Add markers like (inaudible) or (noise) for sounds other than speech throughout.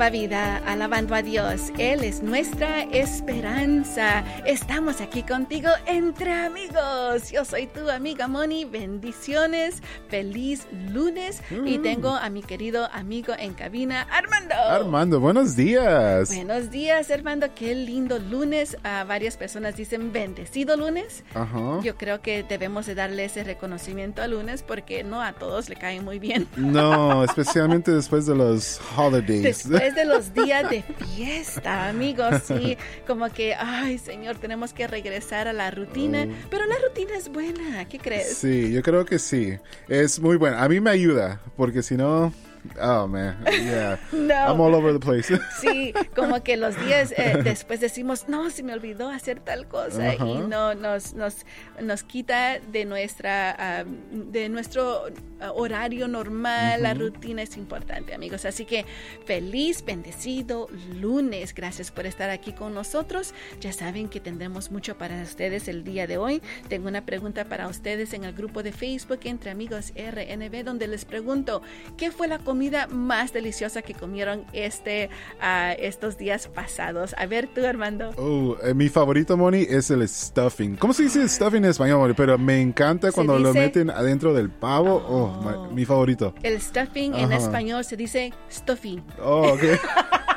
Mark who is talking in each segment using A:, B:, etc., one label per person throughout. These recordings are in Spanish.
A: nueva vida, alabando a Dios. Él es nuestra esperanza. Estamos aquí contigo entre amigos. Yo soy tu amiga Moni. Bendiciones. Feliz lunes. Y
B: Mm.
A: tengo a mi querido amigo en cabina, Armando.
B: Armando, buenos días.
A: Buenos días, Armando. Qué lindo lunes. A varias personas dicen bendecido lunes.
B: Ajá.
A: Yo creo que debemos de darle ese reconocimiento al lunes porque no a todos le cae muy bien.
B: No, (laughs) especialmente después de los holidays.
A: Después de los días de fiesta, amigos, sí, como que, ay, Señor, tenemos que regresar a la rutina,
B: Oh.
A: pero la rutina es buena, ¿qué crees?
B: Sí, yo creo que sí. Es muy bueno. A mí me ayuda, porque si no, oh man, yeah. (laughs)
A: No.
B: I'm all over the place. (laughs)
A: Sí, como que los días eh, (laughs) después decimos, no, se me olvidó hacer tal cosa
B: Ajá.
A: y no nos, nos, nos quita de nuestra ah, de nuestro ah, horario normal, la rutina es importante, amigos. Así que feliz, bendecido lunes. Gracias por estar aquí con nosotros. Ya saben que tendremos mucho para ustedes el día de hoy. Tengo una pregunta para ustedes en el grupo de Facebook entre amigos RNB donde les pregunto, ¿qué fue la comida más deliciosa que comieron este ah, estos días pasados? A ver tú, Armando.
B: Oh, eh, mi favorito, Moni, es el stuffing. ¿Cómo se dice stuffing en español, Moni? Pero me encanta cuando lo meten adentro del pavo. Oh,
A: Oh.
B: my- mi favorito.
A: El stuffing en español se dice stuffing.
B: Oh, ok. (laughs)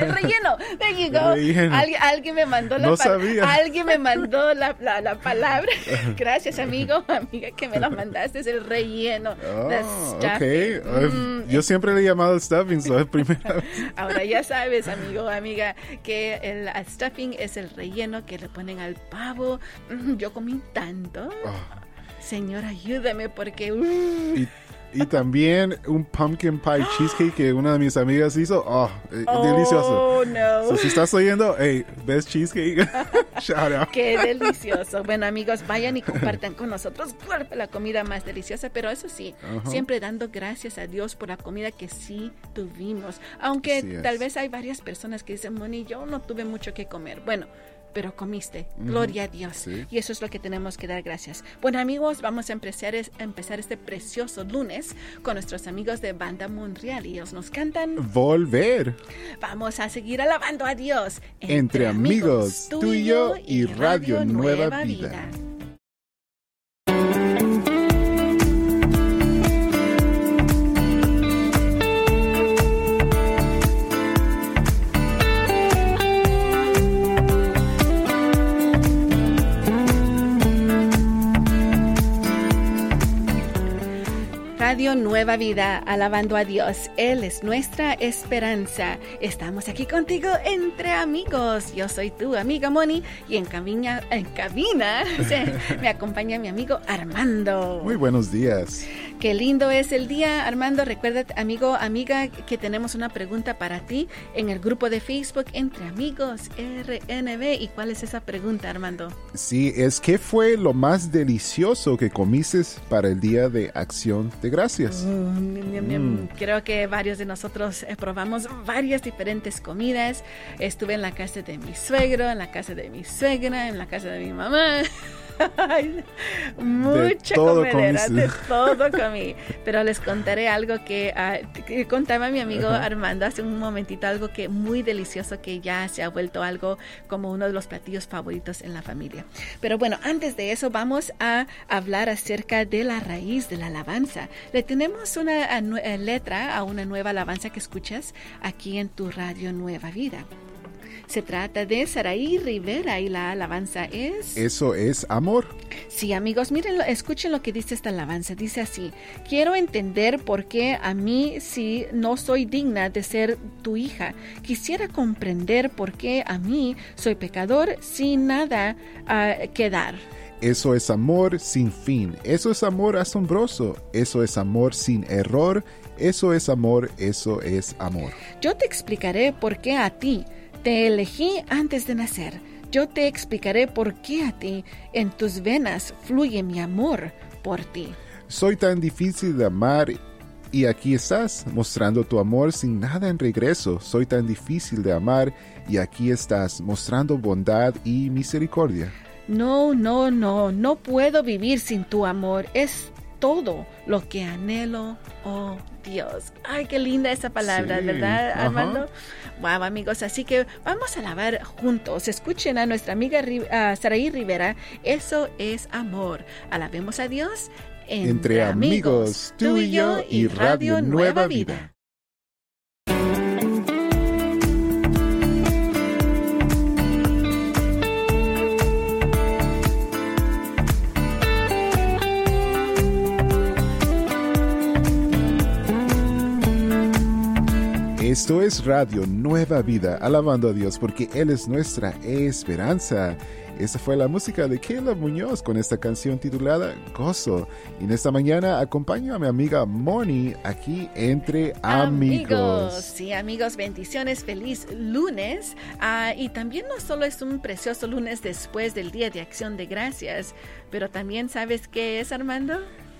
A: El relleno. There you go.
B: Relleno.
A: Alguien, alguien me mandó la
B: No sabía.
A: Alguien me mandó la, la, la (laughs) palabra. Gracias, amigo, amiga, que me la mandaste. Es el relleno.
B: Oh,
A: stuffing.
B: ok. Eh,
A: Mm,
B: Yo siempre le he llamado stuffing, so es primera vez. (laughs)
A: Ahora ya sabes, amigo, amiga, que el stuffing es el relleno que le ponen al pavo. Mm, Yo comí tanto.
B: Oh.
A: Señor, ayúdame porque... uh,
B: Y, y también un pumpkin pie cheesecake que una de mis amigas hizo. Oh, eh, delicioso.
A: Oh, no.
B: So, si estás oyendo, hey, best cheesecake. (laughs) Shout out.
A: Qué delicioso. Bueno, amigos, vayan y compartan con nosotros la comida más deliciosa, pero eso sí, siempre dando gracias a Dios por la comida que sí tuvimos. Aunque tal vez hay varias personas que dicen, Moni, yo no tuve mucho que comer. Bueno. Pero comiste, gloria a Dios.
B: Sí.
A: Y eso es lo que tenemos que dar gracias. Bueno, amigos, vamos a empezar, es- a empezar este precioso lunes con nuestros amigos de Banda Monreal. Y ellos nos cantan.
B: Volver.
A: Vamos a seguir alabando a Dios.
B: Entre amigos, tú y yo y Radio Nueva Vida.
A: Radio Nueva Vida, alabando a Dios. Él es nuestra esperanza. Estamos aquí contigo entre amigos. Yo soy tu amiga Moni y en cabina, en cabina (laughs) se- me acompaña mi amigo Armando.
B: Muy buenos días.
A: Qué lindo es el día, Armando. Recuerda, amigo, amiga, que tenemos una pregunta para ti en el grupo de Facebook Entre Amigos RNB. ¿Y cuál es esa pregunta, Armando?
B: Sí, es que fue lo más delicioso que comiste para el Día de Acción de Gracias.
A: Mm, Creo que varios de nosotros eh, probamos varias diferentes comidas. Estuve en la casa de mi suegro, en la casa de mi suegra, en la casa de mi mamá. (laughs) Mucha
B: todo
A: comedera,
B: comiste.
A: de (laughs) todo comí. Pero les contaré algo que, que contaba mi amigo Armando hace un momentito, algo que muy delicioso que ya se ha vuelto algo como uno de los platillos favoritos en la familia. Pero bueno, antes de eso vamos a hablar acerca de la raíz de la alabanza. Le tenemos una nue- eh, letra a una nueva alabanza que escuchas aquí en tu radio Nueva Vida. Se trata de Saraí Rivera y la alabanza es...
B: Eso es amor.
A: Sí, amigos, miren, escuchen lo que dice esta alabanza. Dice así, quiero entender por qué a mí si no soy digna de ser tu hija. Quisiera comprender por qué a mí soy pecador sin nada ah, que dar.
B: Eso es amor sin fin. Eso es amor asombroso. Eso es amor sin error. Eso es amor. Eso es amor.
A: Yo te explicaré por qué a ti te elegí antes de nacer. Yo te explicaré por qué a ti en tus venas fluye mi amor por ti.
B: Soy tan difícil de amar y aquí estás mostrando tu amor sin nada en regreso. Soy tan difícil de amar y aquí estás mostrando bondad y misericordia.
A: No, no, no, no puedo vivir sin tu amor. Es todo lo que anhelo, oh Dios. Ay, qué linda esa palabra,
B: Sí,
A: ¿verdad. Armando? Wow, amigos, así que vamos a alabar juntos. Escuchen a nuestra amiga Saraí Rivera. Eso es amor. Alabemos a Dios
B: Entre amigos, tú y yo y Radio Nueva Vida. Esto es Radio Nueva Vida, alabando a Dios porque Él es nuestra esperanza. Esta fue la música de Caleb Muñoz con esta canción titulada Gozo. Y en esta mañana acompaño a mi amiga Moni aquí entre amigos.
A: Sí, amigos, bendiciones, feliz lunes. Ah, y también no solo es un precioso lunes después del Día de Acción de Gracias, pero también sabes qué es, Armando?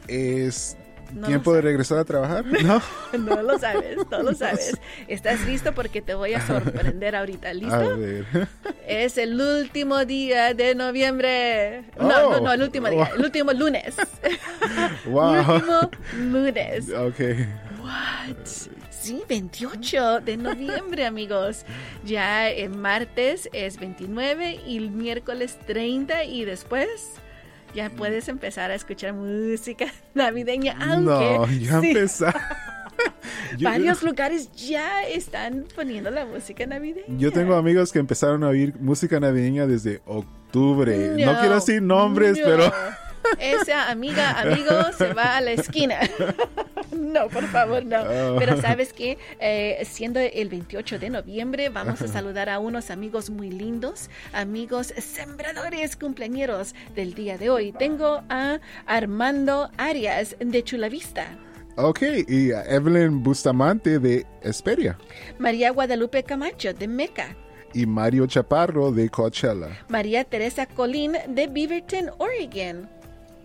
B: ¿Es
A: No
B: tiempo de regresar a trabajar? (laughs) No.
A: No lo sabes, no lo sabes. (laughs) ¿Estás listo? Porque te voy a sorprender ahorita.
B: A
A: ¿Listo?
B: ver. (laughs)
A: Es el último día de noviembre. No,
B: Oh.
A: no, no, el último día, el último lunes.
B: Wow.
A: último lunes.
B: Ok.
A: What? Sí, 28 de noviembre, amigos. Ya el martes es 29 y el miércoles 30 y después ya puedes empezar a escuchar música (laughs) navideña. Aunque
B: No, ya
A: sí. (laughs)
B: Yo-
A: varios lugares ya están poniendo la música navideña.
B: Yo tengo amigos que empezaron a oír música navideña desde octubre. No,
A: No,
B: quiero decir nombres,
A: no.
B: pero
A: Esa amiga, amigo, se va a la esquina. (laughs) (laughs) no, por favor, no.
B: Ah.
A: Pero sabes que siendo el 28 de noviembre, vamos a saludar a unos amigos muy lindos, amigos sembradores cumpleañeros del día de hoy. Tengo a Armando Arias de Chulavista.
B: ok. Y a Evelyn Bustamante de Esperia.
A: María Guadalupe Camacho de Meca.
B: Y Mario Chaparro de Coachella.
A: María Teresa Colín de Beaverton, Oregon.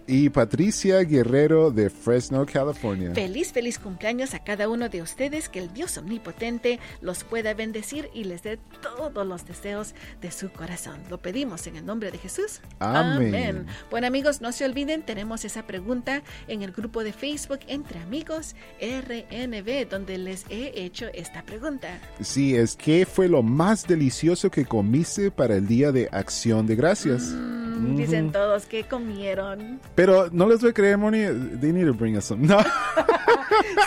B: Y Patricia Guerrero de Fresno, California.
A: Feliz, feliz cumpleaños a cada uno de ustedes, que el Dios omnipotente los pueda bendecir y les dé todos los deseos de su corazón. Lo pedimos en el nombre de Jesús.
B: Amén.
A: Bueno amigos, no se olviden, tenemos esa pregunta en el grupo de Facebook Entre Amigos RNB, donde les he hecho esta pregunta.
B: Sí, es que fue lo más delicioso que comiste para el Día de Acción de Gracias.
A: Mm, Dicen todos que comieron.
B: Pero no les voy a creer, Moni. They need to bring us some. No. (laughs)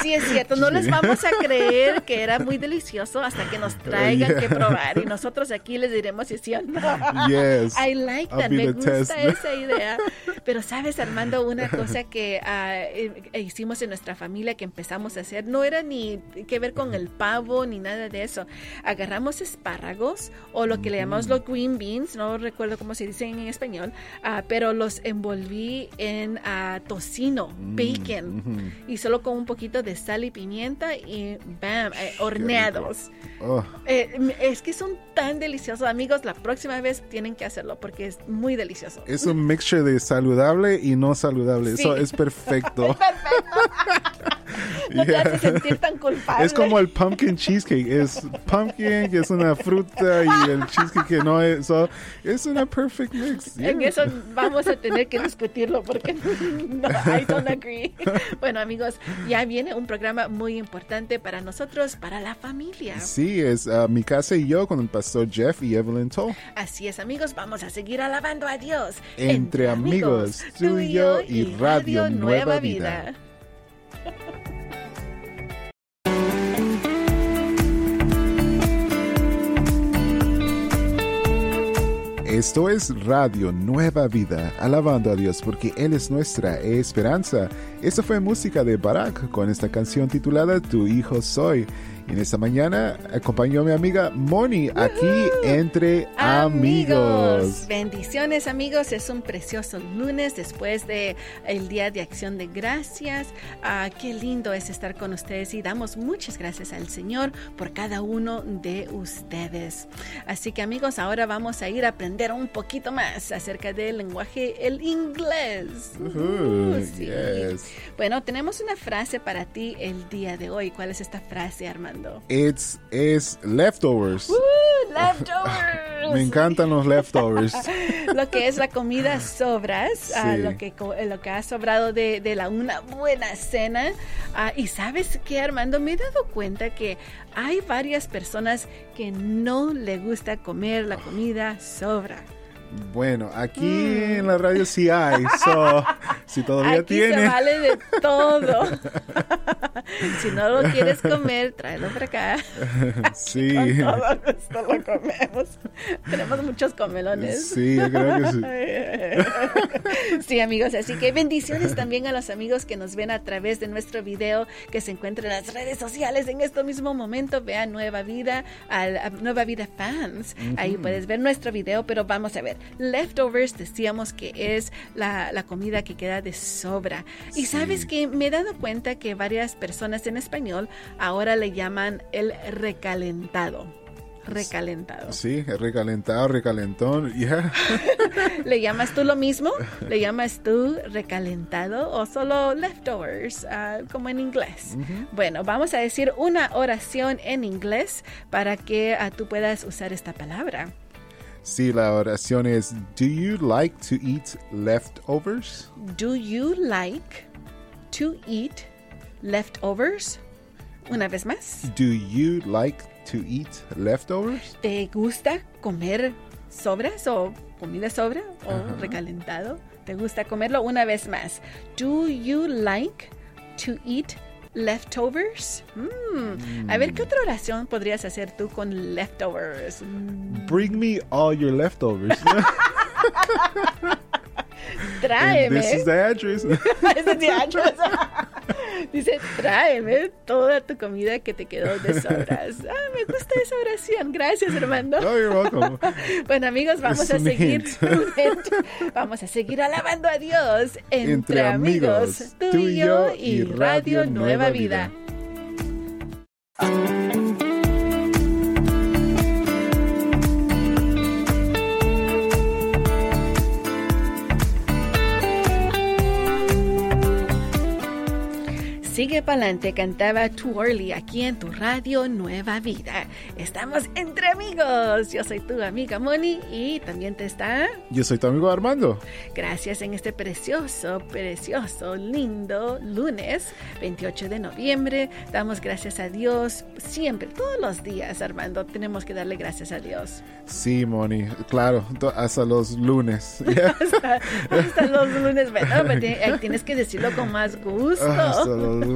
A: Sí, es cierto, no les vamos a creer que era muy delicioso hasta que nos (laughs) traigan
B: Yeah.
A: que probar y nosotros aquí les diremos si sí o no.
B: Yes. (laughs)
A: I like that, me gusta
B: test.
A: esa idea. Pero sabes, Armando, una cosa que eh, hicimos en nuestra familia que empezamos a hacer, no era ni que ver con el pavo ni nada de eso. Agarramos espárragos o lo que le llamamos los green beans, no recuerdo cómo se dicen en español, ah, pero los envolví en ah, tocino, bacon,
B: ujú.
A: y solo con un poquito de sal y pimienta y bam, eh, horneados.
B: Oh,
A: Eh, es que son tan deliciosos, amigos. La próxima vez tienen que hacerlo porque es muy delicioso.
B: es un mixture de saludable y no saludable.
A: Sí.
B: Eso es perfecto. (laughs) (laughs)
A: No te
B: Yeah.
A: hace sentir tan culpable.
B: Es como el pumpkin cheesecake. Es pumpkin, que es una fruta, y el cheesecake que no es. so, es una perfect mix.
A: En
B: Yeah.
A: eso vamos a tener que discutirlo porque (laughs) no, I don't agree. (laughs) Bueno, amigos, ya viene un programa muy importante para nosotros, para la familia.
B: Sí, es ah, mi casa y yo con el pastor Jeff y Evelyn Toll.
A: Así es, amigos, vamos a seguir alabando a Dios.
B: Entre amigos, tú y yo y Radio Nueva Vida. Esto es Radio Nueva Vida, alabando a Dios porque Él es nuestra esperanza. Esta fue música de Barak con esta canción titulada Tu Hijo Soy. Y en esta mañana acompañó a mi amiga Moni aquí entre amigos.
A: Bendiciones amigos, es un precioso lunes después de el Día de Acción de Gracias. Ah, qué lindo es estar con ustedes y damos muchas gracias al Señor por cada uno de ustedes. Así que amigos, ahora vamos a ir a aprender un poquito más acerca del lenguaje, el inglés.
B: Ujú,
A: Uh, sí.
B: yes.
A: Bueno, tenemos una frase para ti el día de hoy. ¿Cuál es esta frase, Armando?
B: It's, es leftovers.
A: Leftovers. (laughs)
B: Me encantan los leftovers. (laughs)
A: lo que es la comida sobras, ah,
B: Sí.
A: lo, que, co- lo que ha sobrado de, de la una buena cena. Ah, y sabes qué, Armando, me he dado cuenta que hay varias personas que no le gusta comer la comida sobra.
B: Bueno, aquí en la radio sí hay. So, (laughs) si todavía.
A: Aquí
B: tiene.
A: se vale de todo. (laughs) si no lo quieres comer, tráelo para acá.
B: Sí.
A: Con todo gusto lo comemos. Tenemos muchos comelones.
B: Sí, yo creo que sí. (laughs)
A: Sí, amigos, así que bendiciones también a los amigos que nos ven a través de nuestro video que se encuentra en las redes sociales en este mismo momento. Vean Nueva Vida, al- a Nueva Vida Fans. Ahí puedes ver nuestro video, pero vamos a ver. Leftovers decíamos que es la, la comida que queda de sobra. Y sabes que me he dado cuenta que varias personas en español ahora le llaman el recalentado. Recalentado.
B: Sí, recalentado, recalentón. (laughs) Yeah. (laughs)
A: ¿Le llamas tú lo mismo? ¿Le llamas tú recalentado o solo leftovers, ah, como en inglés? Bueno, vamos a decir una oración en inglés para que ah, tú puedas usar esta palabra.
B: Sí, la oración es: Do you like to eat leftovers?
A: Do you like to eat leftovers? Una vez más.
B: Do you like to eat leftovers?
A: ¿Te gusta comer sobras o comida sobra o
B: Ajá.
A: recalentado? ¿Te gusta comerlo una vez más? Do you like to eat leftovers? Mm. A ver, ¿qué otra oración podrías hacer tú con leftovers? Mm,
B: Bring me all your leftovers. (laughs) And
A: Tráeme.
B: this is the address. (laughs)
A: Ese es the address. Dice, tráeme toda tu comida que te quedó de sobras. Ah, me gusta esa oración. Gracias, Armando.
B: oh, you're welcome.
A: Bueno amigos, vamos a seguir, (laughs) vamos a seguir alabando a Dios entre,
B: Entre
A: amigos,
B: amigos,
A: tú y yo y Radio Nueva Vida. Sigue pa'lante, cantaba Too Early aquí en tu radio Nueva Vida. Estamos entre amigos. Yo soy tu amiga Moni y también te está.
B: Yo soy tu amigo Armando.
A: Gracias en este precioso, precioso, lindo lunes 28 de noviembre. Damos gracias a Dios siempre, todos los días, Armando. Tenemos que darle gracias a Dios.
B: Sí, Moni. Claro, hasta los lunes. Yeah. (laughs)
A: Hasta, hasta los lunes, bueno, pero ti- eh, tienes que decirlo con más gusto.
B: Hasta los lunes.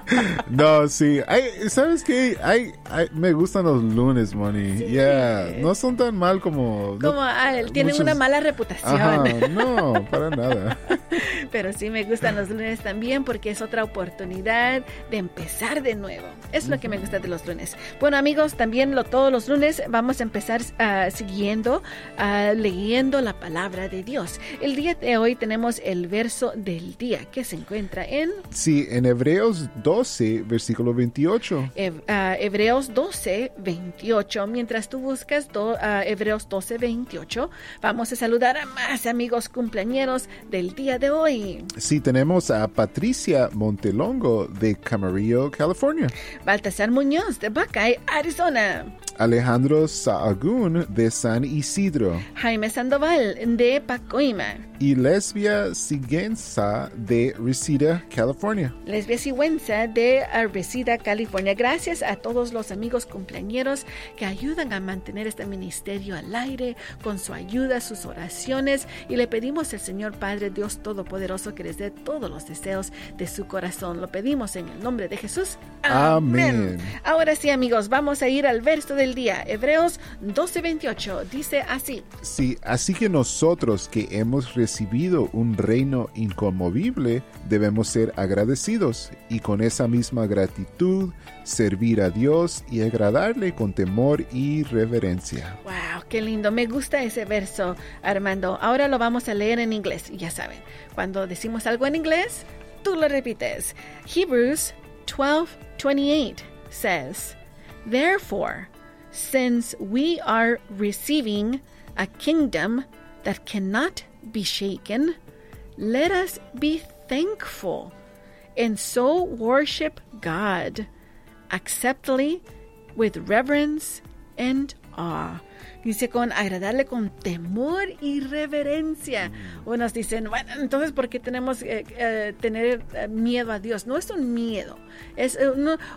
B: no, sí. Ay, ¿Sabes qué? Ay, ay, me gustan los lunes, Moni.
A: Sí.
B: Yeah. No son tan mal como... no-
A: Como ah, tienen
B: muchos-
A: una mala reputación.
B: Ajá, no, para nada. (laughs)
A: Pero sí me gustan los lunes también porque es otra oportunidad de empezar de nuevo. Es lo que me gusta de los lunes. Bueno amigos, también lo, todos los lunes vamos a empezar ah, siguiendo, ah, leyendo la palabra de Dios. El día de hoy tenemos el verso del día que se encuentra en
B: Sí, en Hebreos 12, versículo 28.
A: Heb- ah, Hebreos 12, 28. Mientras tú buscas do- ah, Hebreos 12, 28, vamos a saludar a más amigos cumpleañeros del día de hoy.
B: Sí, tenemos a Patricia Montelongo de Camarillo, California.
A: Baltasar Muñoz de Buckeye, Arizona.
B: Alejandro Sahagún de San Isidro.
A: Jaime Sandoval de Pacoima.
B: Y Lesbia Siguenza de Reseda, California.
A: Lesbia Sigüenza de Reseda, California. Gracias a todos los amigos cumpleañeros que ayudan a mantener este ministerio al aire con su ayuda, sus oraciones. Y le pedimos al Señor Padre Dios Todopoderoso que les dé todos los deseos de su corazón. Lo pedimos en el nombre de Jesús.
B: Amén.
A: Ahora sí, amigos, vamos a ir al verso del día. Hebreos 12:28 dice así.
B: Sí, así que nosotros que hemos recibido un reino inconmovible debemos ser agradecidos y con esa misma gratitud servir a Dios y agradarle con temor y reverencia.
A: Wow, qué lindo. Me gusta ese verso, Armando. Ahora lo vamos a leer en inglés. Ya saben, cuando decimos algo en inglés, tú lo repites. Hebrews 12:28 says, Therefore, since we are receiving a kingdom that cannot be shaken, let us be thankful and so worship God acceptably with reverence and awe. Dice con agradarle con temor y reverencia.
B: Mm.
A: Unos dicen, bueno, entonces ¿por qué tenemos que eh, tener eh, miedo a Dios? No es un miedo, es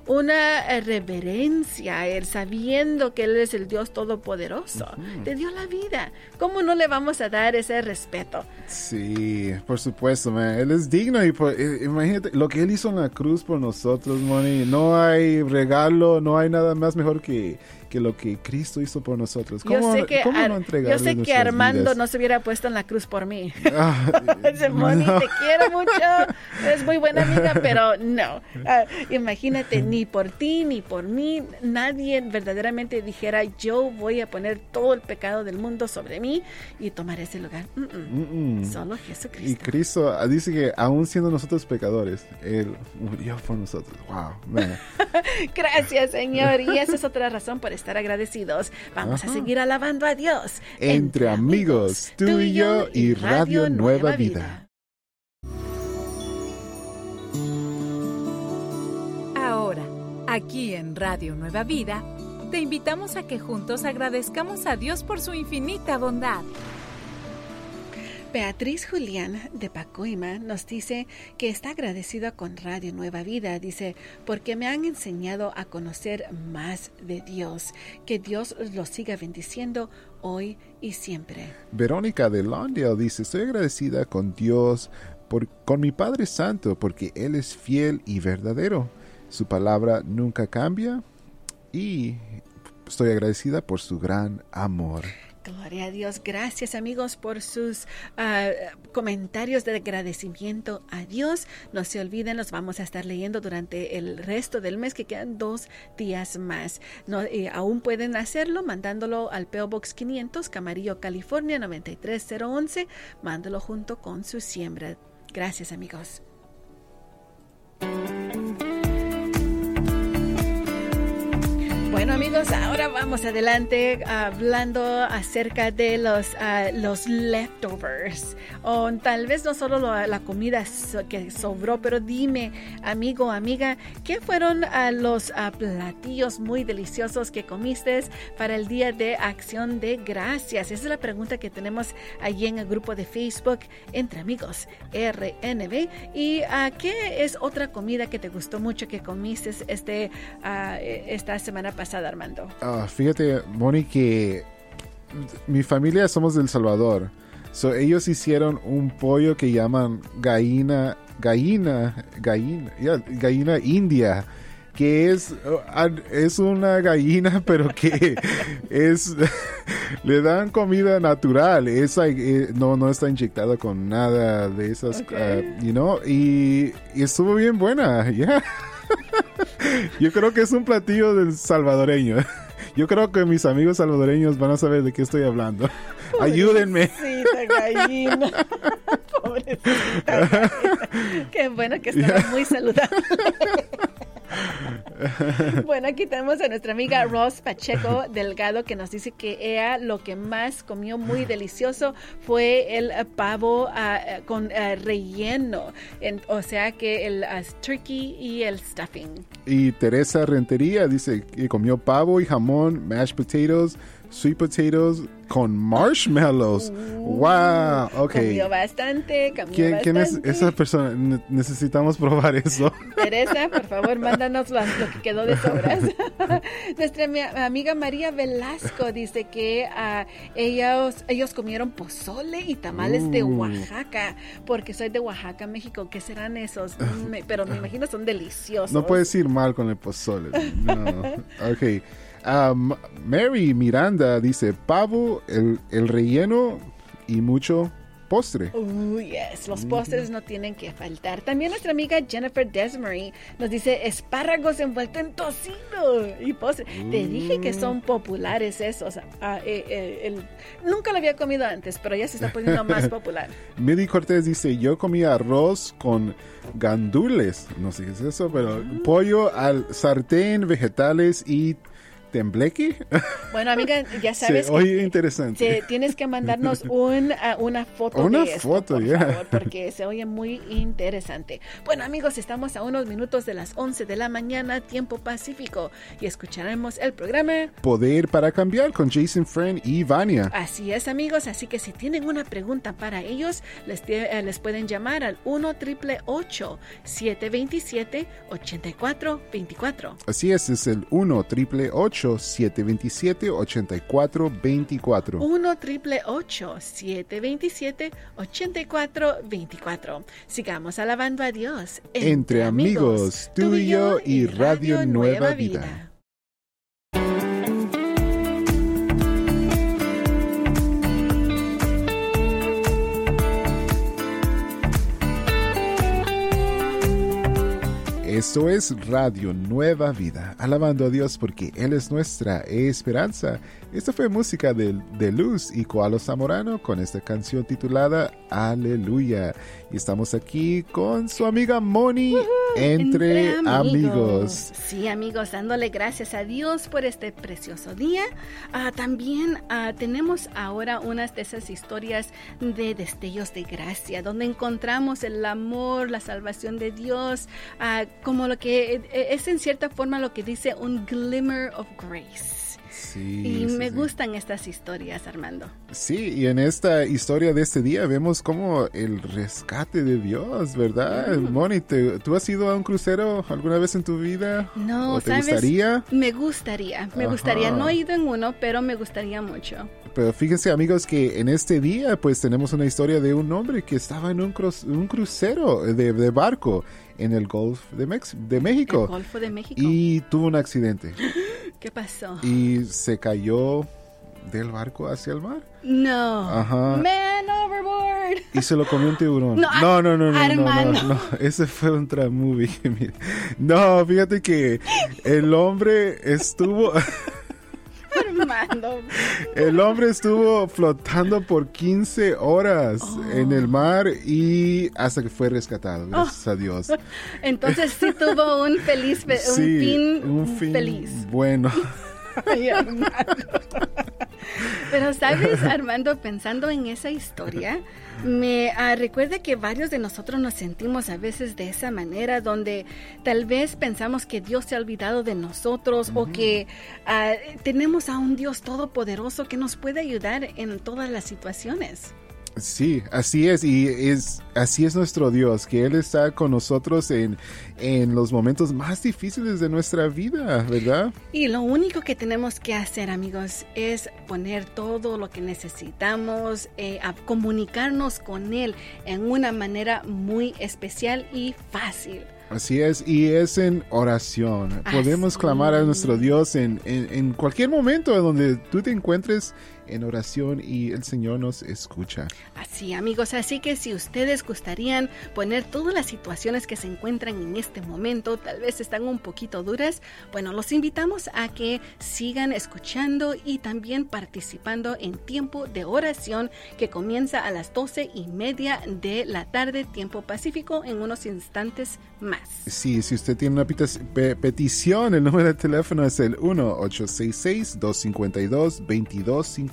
A: una eh, reverencia, el sabiendo que Él es el Dios todopoderoso. Te dio la vida. ¿Cómo no le vamos a dar ese respeto?
B: Sí, por supuesto, man. Él es digno y por- eh, imagínate lo que él hizo en la cruz por nosotros, Moni. No hay regalo, no hay nada más mejor que, que lo que Cristo hizo por nosotros.
A: Yo
B: ¿Cómo,
A: sé que,
B: cómo no
A: yo sé que Armando
B: vidas?
A: no se hubiera puesto en la cruz por mí. (laughs)
B: Ah, (laughs)
A: Moni,
B: no.
A: te quiero mucho, es muy buena amiga, pero no. Ah, imagínate, ni por ti ni por mí, nadie verdaderamente dijera, yo voy a poner todo el pecado del mundo sobre mí y tomar ese lugar. Mm, mm.
B: Mm-mm.
A: Solo
B: Y
A: Jesucristo.
B: Cristo ah, dice que aún siendo nosotros pecadores, Él murió por nosotros. Wow, man. (laughs)
A: Gracias, Señor. Y esa es otra razón por estar agradecidos. Vamos a seguir alabando a Dios.
B: Entre amigos, tú y yo y Radio Nueva Vida.
C: Ahora, aquí en Radio Nueva Vida, te invitamos a que juntos agradezcamos a Dios por su infinita bondad.
A: Beatriz Julián de Pacoima nos dice que está agradecida con Radio Nueva Vida. Dice, porque me han enseñado a conocer más de Dios. Que Dios los siga bendiciendo hoy y siempre.
B: Verónica de Londale dice, estoy agradecida con Dios, por, con mi Padre Santo, porque Él es fiel y verdadero. Su palabra nunca cambia y estoy agradecida por su gran amor.
A: Gloria a Dios. Gracias amigos por sus ah, comentarios de agradecimiento a Dios. No se olviden, los vamos a estar leyendo durante el resto del mes, que quedan dos días más. Aún pueden hacerlo mandándolo al PO Box 500, Camarillo, California 93011. Mándalo junto con su siembra. Gracias amigos. Amigos, ahora vamos adelante hablando acerca de los, ah, los leftovers. O tal vez no solo lo- la comida que sobró, pero dime, amigo, amiga, ¿qué fueron ah, los ah, platillos muy deliciosos que comiste para el Día de Acción de Gracias? Esa es la pregunta que tenemos allí en el grupo de Facebook Entre Amigos RNB. ¿Y qué es otra comida que te gustó mucho que comiste este, ah, esta semana pasada, Armando?
B: Ah, fíjate, Moni, que mi familia somos del Salvador. So, ellos hicieron un pollo que llaman gallina, gallina, gallina, yeah, gallina india, que es, an- es una gallina, (laughs) pero que es, (laughs) le dan comida natural, es like, eh, no, no está inyectada con nada de esas,
A: Ok.
B: uh, you know, y, y estuvo bien buena, (laughs) yeah. Yo creo que es un platillo del salvadoreño. (laughs) Yo creo que mis amigos salvadoreños van a saber de qué estoy hablando. (laughs) Ayúdenme.
A: Gallina. (laughs) Pobrecita gallina. Qué bueno que estaba muy saludable. (laughs) bueno, aquí tenemos a nuestra amiga Ross Pacheco Delgado que nos dice que ella lo que más comió muy delicioso fue el pavo eh, con eh, relleno, En- o sea que el ah, turkey y el stuffing.
B: Y Teresa Rentería dice que comió pavo y jamón, mashed potatoes, sweet potatoes con marshmallows. wow, ok.
A: Comió bastante, comió
B: ¿Quién, quién es
A: bastante.
B: esa persona? Ne- necesitamos probar eso.
A: Teresa, por favor, (laughs) mándanos lo, que quedó de sobras. (laughs) Nuestra mi- amiga María Velasco dice que ah, ellos, ellos comieron pozole y tamales de
B: Uh.
A: Oaxaca, porque soy de Oaxaca, México. ¿Qué serán esos? (laughs) Mm, pero me imagino son deliciosos.
B: No puedes ir mal con el pozole. No. Ok. Um, Mary Miranda dice pavo, el, el relleno y mucho postre.
A: Uh, yes, los postres no tienen que faltar. También nuestra amiga Jennifer Desmarie nos dice espárragos envueltos en tocino y postre. Te dije que son populares esos. Ah, eh, eh, el- nunca lo había comido antes, pero ya se está poniendo más (laughs) popular.
B: Milly Cortés dice, yo comí arroz con gandules, no sé qué es eso, pero pollo al sartén, vegetales y tembleque.
A: Bueno, amiga, ya sabes.
B: Oye interesante.
A: tienes que mandarnos (laughs) un, una foto
B: una
A: de esto,
B: foto,
A: por favor, porque se oye muy interesante. Bueno, amigos, estamos a unos minutos de las 11 de la mañana, tiempo pacífico, y escucharemos el programa
B: Poder para cambiar con Jason Friend y Vania.
A: Así es, amigos. Así que si tienen una pregunta para ellos, les, eh, les pueden llamar al 1 triple 727 8424.
B: Así es, es el 1 triple 727 8424.
A: 1 triple 727 8424. Sigamos alabando a Dios.
B: Entre, amigos, tú y yo y Radio Nueva Vida. Esto es Radio Nueva Vida, alabando a Dios porque Él es nuestra esperanza. Esta fue música de, Luz y Koalo Zamorano con esta canción titulada Aleluya. Y estamos aquí con su amiga Moni entre,
A: Entre
B: amigos.
A: Sí, amigos, dándole gracias a Dios por este precioso día. Ah, también ah, tenemos ahora unas de esas historias de destellos de gracia, donde encontramos el amor, la salvación de Dios, ah, como lo que eh, es en cierta forma lo que dice un glimmer of grace.
B: Sí,
A: Y
B: sí,
A: me
B: sí.
A: gustan estas historias, Armando.
B: Sí, y en esta historia de este día vemos como el rescate de Dios, ¿verdad?
A: Mm.
B: Moni, ¿te- ¿tú has ido a un crucero alguna vez en tu vida?
A: No,
B: ¿O te
A: ¿sabes?
B: gustaría?
A: Me gustaría, me
B: Ajá.
A: gustaría. No he ido en uno, pero me gustaría mucho.
B: Pero fíjense amigos que en este día pues tenemos una historia de un hombre que estaba en un, cru- un crucero de, de barco en el Golf de, Mex- de
A: El
B: México
A: Golfo de México.
B: y tuvo un accidente (laughs)
A: ¿Qué pasó?
B: y se cayó del barco hacia el mar
A: No.
B: Ajá.
A: Man overboard.
B: y se lo comió un tiburón.
A: No,
B: No, no, no, no, no,
A: Armando.
B: no, no, ese fue un movie. (laughs) Mira. No, fíjate que el hombre estuvo, (laughs) El hombre estuvo flotando por 15 horas en el mar y hasta que fue rescatado, gracias a Dios. (laughs)
A: Entonces sí tuvo un feliz, fe- un
B: Sí,
A: fin,
B: un fin
A: feliz.
B: bueno. (laughs)
A: Ay. Pero sabes, Armando, pensando en esa historia, me ah, recuerda que varios de nosotros nos sentimos a veces de esa manera, donde tal vez pensamos que Dios se ha olvidado de nosotros o que ah, tenemos a un Dios todopoderoso que nos puede ayudar en todas las situaciones.
B: Sí, así es, y es así es nuestro Dios, que Él está con nosotros en, en los momentos más difíciles de nuestra vida, ¿verdad?
A: Y lo único que tenemos que hacer, amigos, es poner todo lo que necesitamos, eh, a comunicarnos con Él en una manera muy especial y fácil.
B: Así es, y es en oración. Podemos clamar a nuestro Dios en, en, en cualquier momento donde tú te encuentres en oración y el Señor nos escucha.
A: Así, amigos, así que si ustedes gustarían poner todas las situaciones que se encuentran en este momento, tal vez están un poquito duras, bueno, los invitamos a que sigan escuchando y también participando en tiempo de oración que comienza a las doce y media de la tarde, tiempo pacífico, en unos instantes más.
B: Sí, si usted tiene una pe- petición, el número de teléfono es el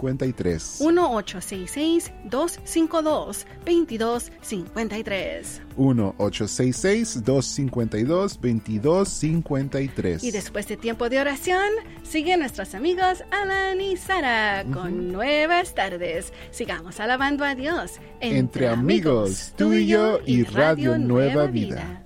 B: 1-866-252-2253.
A: 1-866-252-2253.
B: 1-866-252-2253.
A: Y después de tiempo de oración, siguen nuestros amigos Alan y Sara con nuevas tardes. Sigamos alabando a Dios
B: Entre amigos, tú y yo y Radio Nueva Vida.